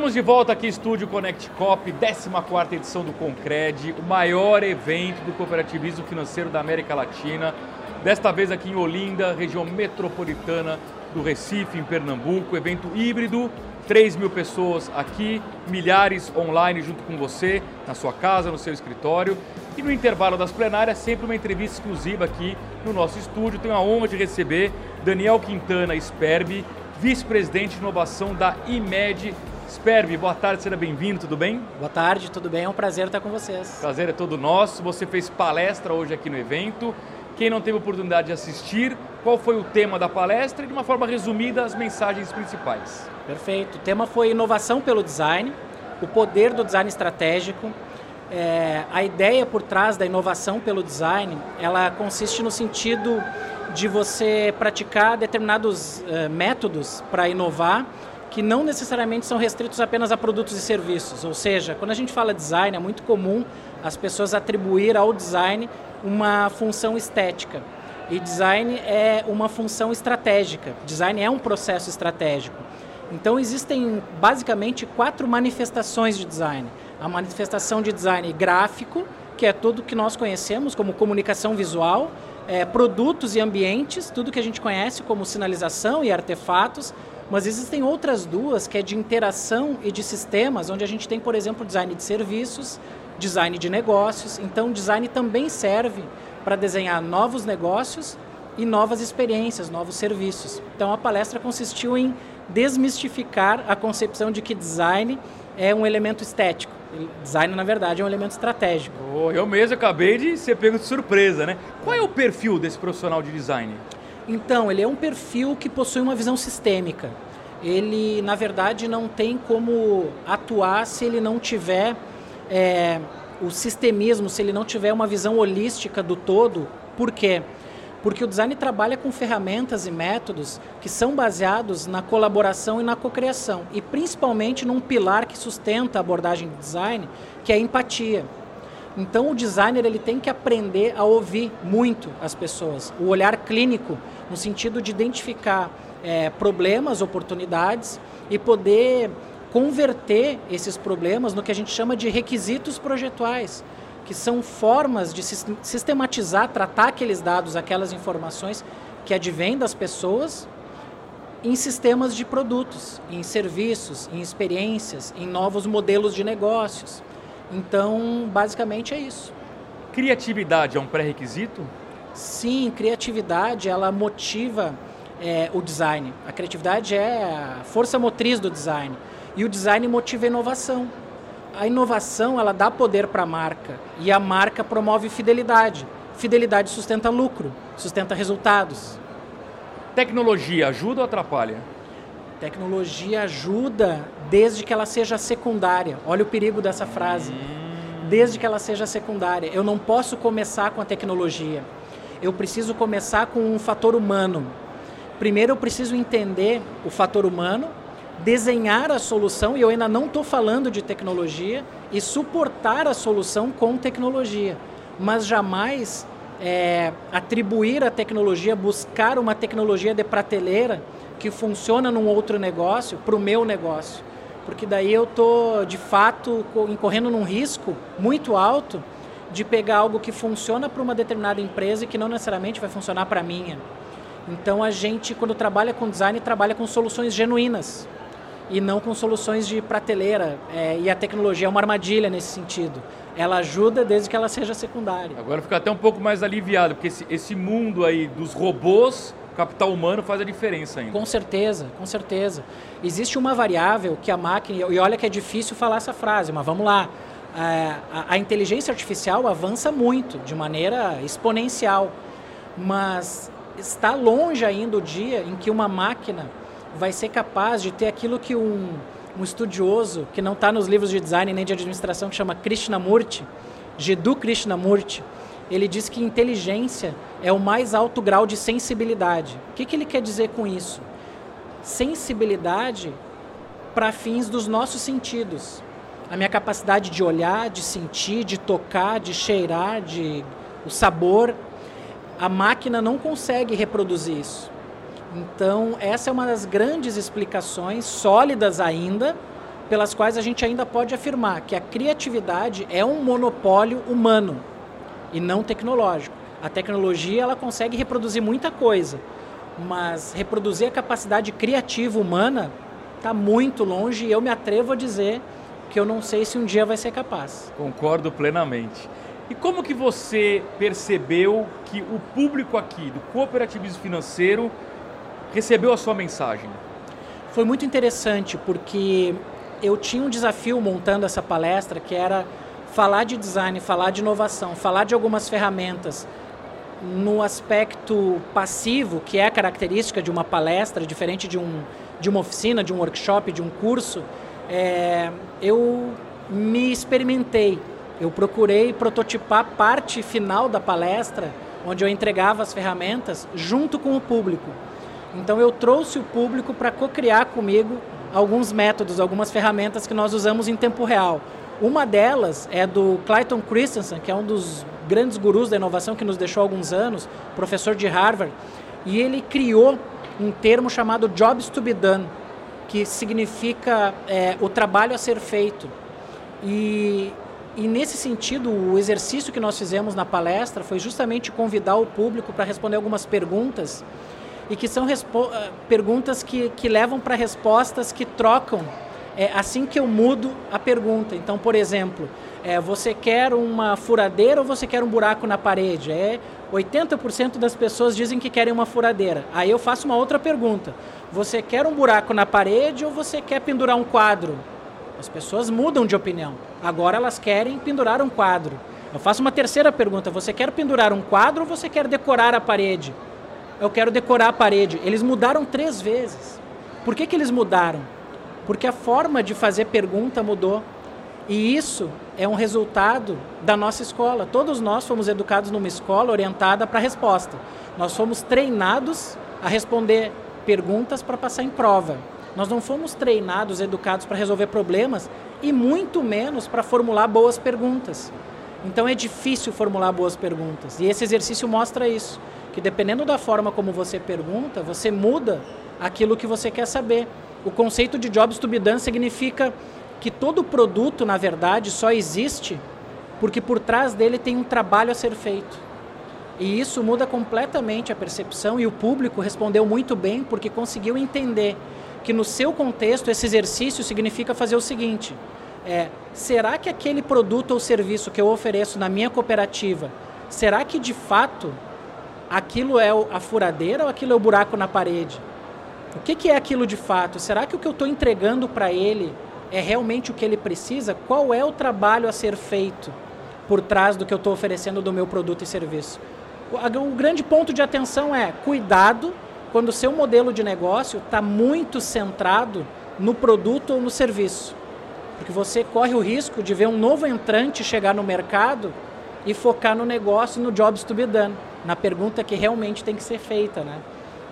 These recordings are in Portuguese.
Estamos de volta aqui, Estúdio Connect Cop, 14 edição do Concred, o maior evento do cooperativismo financeiro da América Latina. Desta vez aqui em Olinda, região metropolitana do Recife, em Pernambuco. Evento híbrido, 3 mil pessoas aqui, milhares online junto com você, na sua casa, no seu escritório. E no intervalo das plenárias, sempre uma entrevista exclusiva aqui no nosso estúdio. Tenho a honra de receber Daniel Quintana Sperbi, vice-presidente de inovação da IMED Sperbi, boa tarde, seja bem-vindo, tudo bem? Boa tarde, tudo bem? É um prazer estar com vocês. Prazer é todo nosso. Você fez palestra hoje aqui no evento. Quem não teve oportunidade de assistir, qual foi o tema da palestra e, de uma forma resumida, as mensagens principais? Perfeito. O tema foi inovação pelo design, o poder do design estratégico. É, a ideia por trás da inovação pelo design, ela consiste no sentido de você praticar determinados uh, métodos para inovar que não necessariamente são restritos apenas a produtos e serviços. Ou seja, quando a gente fala design, é muito comum as pessoas atribuir ao design uma função estética. E design é uma função estratégica. Design é um processo estratégico. Então existem basicamente quatro manifestações de design. A manifestação de design gráfico, que é tudo que nós conhecemos como comunicação visual, é, produtos e ambientes, tudo que a gente conhece como sinalização e artefatos, mas existem outras duas, que é de interação e de sistemas, onde a gente tem, por exemplo, design de serviços, design de negócios. Então, design também serve para desenhar novos negócios e novas experiências, novos serviços. Então, a palestra consistiu em desmistificar a concepção de que design é um elemento estético. Design, na verdade, é um elemento estratégico. Oh, eu mesmo acabei de ser pego de surpresa, né? Qual é o perfil desse profissional de design? Então, ele é um perfil que possui uma visão sistêmica. Ele, na verdade, não tem como atuar se ele não tiver é, o sistemismo, se ele não tiver uma visão holística do todo. Por quê? Porque o design trabalha com ferramentas e métodos que são baseados na colaboração e na cocriação, e principalmente num pilar que sustenta a abordagem de design, que é a empatia. Então o designer ele tem que aprender a ouvir muito as pessoas, o olhar clínico no sentido de identificar é, problemas, oportunidades e poder converter esses problemas no que a gente chama de requisitos projetuais, que são formas de sistematizar, tratar aqueles dados, aquelas informações que advêm das pessoas em sistemas de produtos, em serviços, em experiências, em novos modelos de negócios. Então, basicamente é isso. Criatividade é um pré-requisito? Sim, criatividade ela motiva é, o design. A criatividade é a força motriz do design e o design motiva a inovação. A inovação ela dá poder para a marca e a marca promove fidelidade. Fidelidade sustenta lucro, sustenta resultados. Tecnologia ajuda ou atrapalha? Tecnologia ajuda desde que ela seja secundária. Olha o perigo dessa frase. Desde que ela seja secundária. Eu não posso começar com a tecnologia. Eu preciso começar com um fator humano. Primeiro eu preciso entender o fator humano, desenhar a solução, e eu ainda não estou falando de tecnologia, e suportar a solução com tecnologia. Mas jamais é, atribuir a tecnologia, buscar uma tecnologia de prateleira que funciona num outro negócio para o meu negócio. Porque daí eu estou, de fato, incorrendo num risco muito alto de pegar algo que funciona para uma determinada empresa e que não necessariamente vai funcionar para a minha. Então a gente, quando trabalha com design, trabalha com soluções genuínas e não com soluções de prateleira. É, e a tecnologia é uma armadilha nesse sentido. Ela ajuda desde que ela seja secundária. Agora fica até um pouco mais aliviado, porque esse, esse mundo aí dos robôs capital humano faz a diferença ainda. Com certeza, com certeza. Existe uma variável que a máquina, e olha que é difícil falar essa frase, mas vamos lá. É, a, a, inteligência artificial avança muito, de maneira exponencial, mas está longe ainda o dia em que uma máquina vai ser capaz de ter aquilo que um, um estudioso, que não está nos livros de design nem de administração, que chama Krishnamurti, Jiddu Krishnamurti, ele diz que inteligência é o mais alto grau de sensibilidade. O que, que ele quer dizer com isso? Sensibilidade para fins dos nossos sentidos. A minha capacidade de olhar, de sentir, de tocar, de cheirar, de o sabor. A máquina não consegue reproduzir isso. Então, essa é uma das grandes explicações, sólidas ainda, pelas quais a gente ainda pode afirmar que a criatividade é um monopólio humano e não tecnológico. A tecnologia ela consegue reproduzir muita coisa, mas reproduzir a capacidade criativa humana está muito longe e eu me atrevo a dizer que eu não sei se um dia vai ser capaz. Concordo plenamente. E como que você percebeu que o público aqui do cooperativismo financeiro recebeu a sua mensagem? Foi muito interessante porque eu tinha um desafio montando essa palestra que era falar de design, falar de inovação, falar de algumas ferramentas no aspecto passivo, que é a característica de uma palestra, diferente de, um, de uma oficina, de um workshop, de um curso, é, eu me experimentei. Eu procurei prototipar parte final da palestra, onde eu entregava as ferramentas junto com o público. Então eu trouxe o público para co-criar comigo alguns métodos, algumas ferramentas que nós usamos em tempo real. Uma delas é do Clayton Christensen, que é um dos grandes gurus da inovação que nos deixou há alguns anos, professor de Harvard, e ele criou um termo chamado Jobs to be Done, que significa é, o trabalho a ser feito. E, e nesse sentido, o exercício que nós fizemos na palestra foi justamente convidar o público para responder algumas perguntas e que são ah, perguntas que, que levam para respostas que trocam é, assim que eu mudo a pergunta. Então, por exemplo, é, você quer uma furadeira ou você quer um buraco na parede? É 80% das pessoas dizem que querem uma furadeira. Aí eu faço uma outra pergunta. Você quer um buraco na parede ou você quer pendurar um quadro? As pessoas mudam de opinião. Agora elas querem pendurar um quadro. Eu faço uma terceira pergunta. Você quer pendurar um quadro ou você quer decorar a parede? Eu quero decorar a parede. Eles mudaram três vezes. Por que, que eles mudaram? Porque a forma de fazer pergunta mudou. E isso é um resultado da nossa escola. Todos nós fomos educados numa escola orientada para a resposta. Nós fomos treinados a responder perguntas para passar em prova. Nós não fomos treinados, educados para resolver problemas e muito menos para formular boas perguntas. Então é difícil formular boas perguntas. E esse exercício mostra isso, que dependendo da forma como você pergunta, você muda aquilo que você quer saber. O conceito de jobs to be done significa que todo produto, na verdade, só existe porque por trás dele tem um trabalho a ser feito. E isso muda completamente a percepção e o público respondeu muito bem porque conseguiu entender que no seu contexto esse exercício significa fazer o seguinte: é, será que aquele produto ou serviço que eu ofereço na minha cooperativa, será que de fato aquilo é a furadeira ou aquilo é o buraco na parede? O que, que é aquilo de fato? Será que o que eu estou entregando para ele é realmente o que ele precisa? Qual é o trabalho a ser feito por trás do que eu estou oferecendo do meu produto e serviço? O, grande ponto de atenção é cuidado quando o seu modelo de negócio está muito centrado no produto ou no serviço. Porque você corre o risco de ver um novo entrante chegar no mercado e focar no negócio, no jobs to be done, na pergunta que realmente tem que ser feita, né?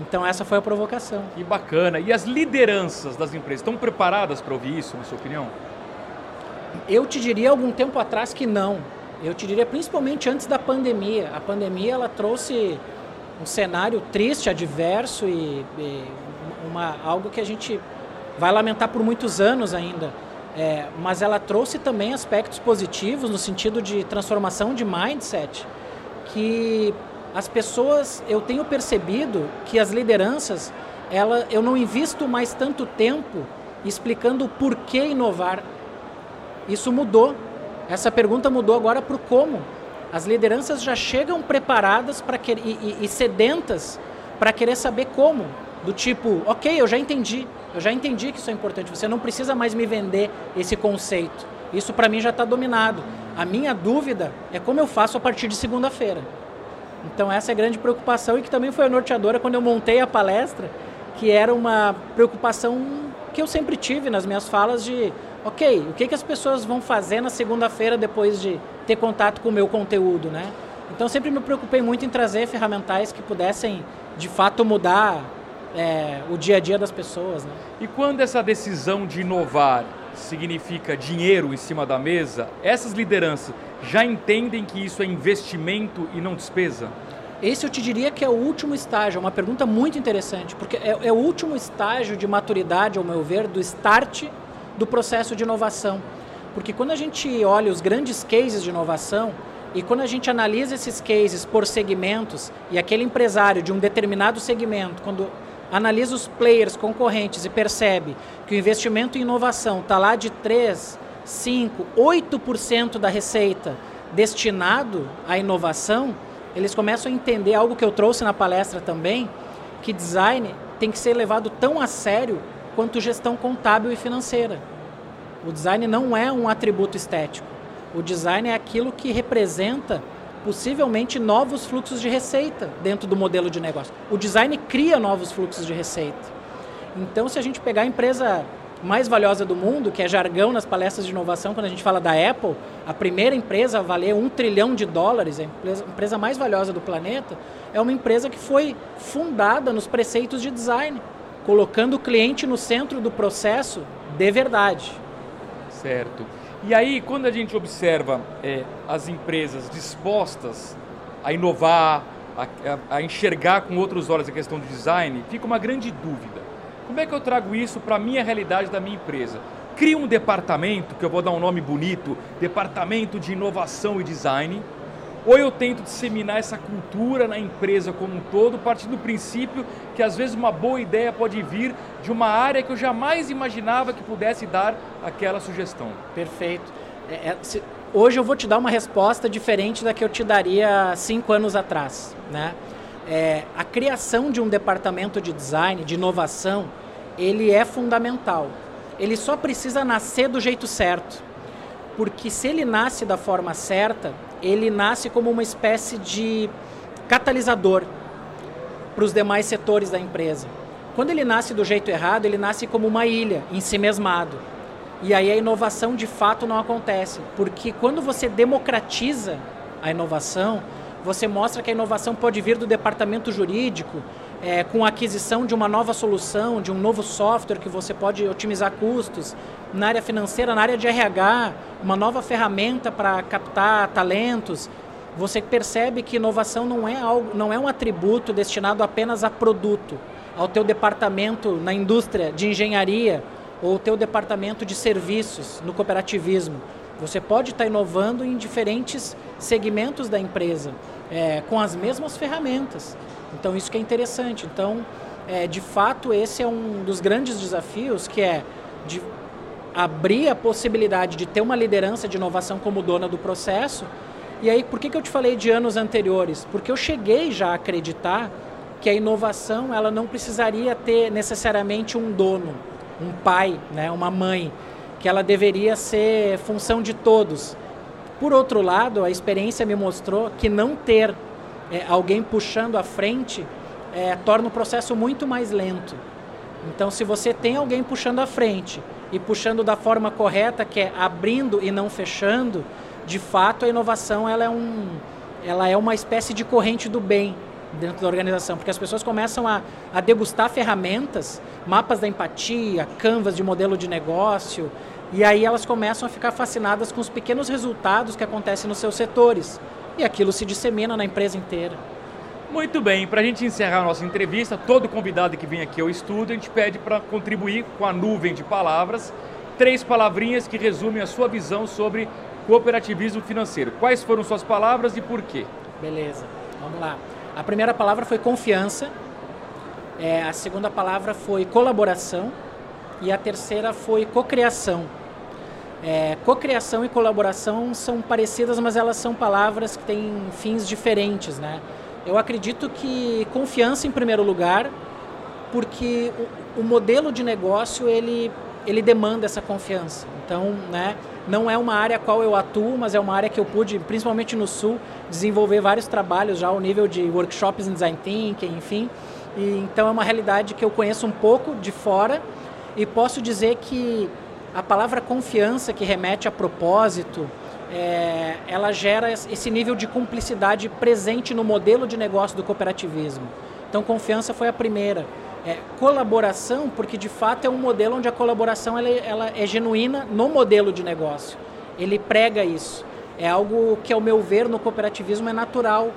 Então essa foi a provocação. Que bacana. E as lideranças das empresas estão preparadas para ouvir isso, na sua opinião? Eu te diria algum tempo atrás que não. Eu te diria principalmente antes da pandemia. A pandemia ela trouxe um cenário triste, adverso e, e uma, algo que a gente vai lamentar por muitos anos ainda. É, mas ela trouxe também aspectos positivos no sentido de transformação de mindset que as pessoas, eu tenho percebido que as lideranças, ela, eu não invisto mais tanto tempo explicando o porquê inovar. Isso mudou. Essa pergunta mudou agora para o como. As lideranças já chegam preparadas para e, e, e sedentas para querer saber como. Do tipo, ok, eu já entendi, eu já entendi que isso é importante. Você não precisa mais me vender esse conceito. Isso para mim já está dominado. A minha dúvida é como eu faço a partir de segunda-feira. Então essa é a grande preocupação e que também foi a norteadora quando eu montei a palestra, que era uma preocupação que eu sempre tive nas minhas falas de, ok, o que, que as pessoas vão fazer na segunda-feira depois de ter contato com o meu conteúdo, né? Então sempre me preocupei muito em trazer ferramentais que pudessem de fato mudar é, o dia a dia das pessoas. Né? E quando essa decisão de inovar significa dinheiro em cima da mesa, essas lideranças já entendem que isso é investimento e não despesa? Esse eu te diria que é o último estágio, é uma pergunta muito interessante, porque é, é o último estágio de maturidade, ao meu ver, do start do processo de inovação. Porque quando a gente olha os grandes cases de inovação e quando a gente analisa esses cases por segmentos e aquele empresário de um determinado segmento, quando analisa os players concorrentes e percebe que o investimento em inovação está lá de 3, 5, 8% da receita destinado à inovação, eles começam a entender algo que eu trouxe na palestra também, que design tem que ser levado tão a sério quanto gestão contábil e financeira. O design não é um atributo estético. O design é aquilo que representa possivelmente novos fluxos de receita dentro do modelo de negócio. O design cria novos fluxos de receita. Então, se a gente pegar a empresa mais valiosa do mundo, que é jargão nas palestras de inovação, quando a gente fala da Apple, a primeira empresa a valer um trilhão de dólares, a empresa, empresa mais valiosa do planeta, é uma empresa que foi fundada nos preceitos de design, colocando o cliente no centro do processo de verdade. Certo. E aí, quando a gente observa é, as empresas dispostas a inovar, a, a, a enxergar com outros olhos a questão do design, fica uma grande dúvida. Como é que eu trago isso para a minha realidade da minha empresa? Cria um departamento, que eu vou dar um nome bonito, Departamento de Inovação e Design, ou eu tento disseminar essa cultura na empresa como um todo, partindo do princípio que às vezes uma boa ideia pode vir de uma área que eu jamais imaginava que pudesse dar aquela sugestão. Perfeito. É, é, se, hoje eu vou te dar uma resposta diferente da que eu te daria cinco anos atrás. Né? É, a criação de um departamento de design, de inovação, ele é fundamental. Ele só precisa nascer do jeito certo. Porque se ele nasce da forma certa, ele nasce como uma espécie de catalisador para os demais setores da empresa. Quando ele nasce do jeito errado, ele nasce como uma ilha, em si mesmado. E aí a inovação de fato não acontece, porque quando você democratiza a inovação, você mostra que a inovação pode vir do departamento jurídico, é, com a aquisição de uma nova solução, de um novo software que você pode otimizar custos, na área financeira, na área de RH, uma nova ferramenta para captar talentos. Você percebe que inovação não é, algo, não é um atributo destinado apenas a produto, ao teu departamento na indústria de engenharia ou teu departamento de serviços no cooperativismo. Você pode estar inovando em diferentes segmentos da empresa, é, com as mesmas ferramentas. Então isso que é interessante. Então, é, de fato, esse é um dos grandes desafios, que é de abrir a possibilidade de ter uma liderança de inovação como dona do processo. E aí, por que, que eu te falei de anos anteriores? Porque eu cheguei já a acreditar que a inovação ela não precisaria ter necessariamente um dono, um pai, né, uma mãe, que ela deveria ser função de todos. Por outro lado, a experiência me mostrou que não ter é, alguém puxando à frente é, torna o processo muito mais lento. Então, se você tem alguém puxando à frente e puxando da forma correta, que é abrindo e não fechando, de fato a inovação ela é, um, ela é uma espécie de corrente do bem dentro da organização, porque as pessoas começam a, a degustar ferramentas, mapas da empatia, canvas de modelo de negócio, e aí elas começam a ficar fascinadas com os pequenos resultados que acontecem nos seus setores. E aquilo se dissemina na empresa inteira. Muito bem, para a gente encerrar a nossa entrevista, todo convidado que vem aqui ao estúdio, a gente pede para contribuir com a nuvem de palavras, três palavrinhas que resumem a sua visão sobre cooperativismo financeiro. Quais foram suas palavras e por quê? Beleza, vamos lá. A primeira palavra foi confiança, é, a segunda palavra foi colaboração e a terceira foi cocriação. É, cocriação e colaboração são parecidas, mas elas são palavras que têm fins diferentes, né? Eu acredito que confiança em primeiro lugar, porque o, o, modelo de negócio ele, ele demanda essa confiança. Então, né, não é uma área a qual eu atuo, mas é uma área que eu pude, principalmente no Sul, desenvolver vários trabalhos já ao nível de workshops em design thinking, enfim. E, então é uma realidade que eu conheço um pouco de fora e posso dizer que a palavra confiança que remete a propósito, é, ela gera esse nível de cumplicidade presente no modelo de negócio do cooperativismo. Então, confiança foi a primeira. É, colaboração, porque de fato é um modelo onde a colaboração ela, ela é genuína no modelo de negócio. Ele prega isso. É algo que, ao meu ver, no cooperativismo é natural,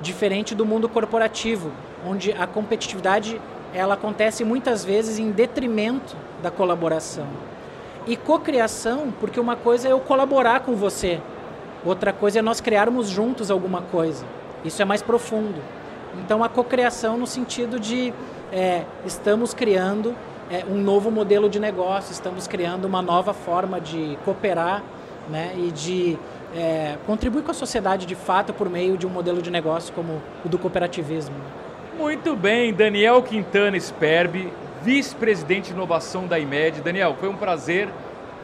diferente do mundo corporativo, onde a competitividade ela acontece muitas vezes em detrimento da colaboração. E cocriação, porque uma coisa é eu colaborar com você, outra coisa é nós criarmos juntos alguma coisa. Isso é mais profundo. Então a cocriação no sentido de é, estamos criando é, um novo modelo de negócio, estamos criando uma nova forma de cooperar né, e de é, contribuir com a sociedade de fato por meio de um modelo de negócio como o do cooperativismo. Muito bem, Daniel Quintana Sperbi, vice-presidente de inovação da IMED. Daniel, foi um prazer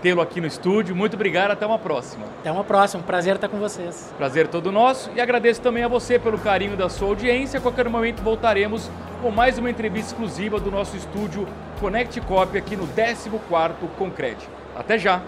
tê-lo aqui no estúdio. Muito obrigado, até uma próxima. Até uma próxima, prazer estar com vocês. Prazer todo nosso e agradeço também a você pelo carinho da sua audiência. A qualquer momento voltaremos com mais uma entrevista exclusiva do nosso estúdio Connect Copy aqui no 14º Concrete. Até já!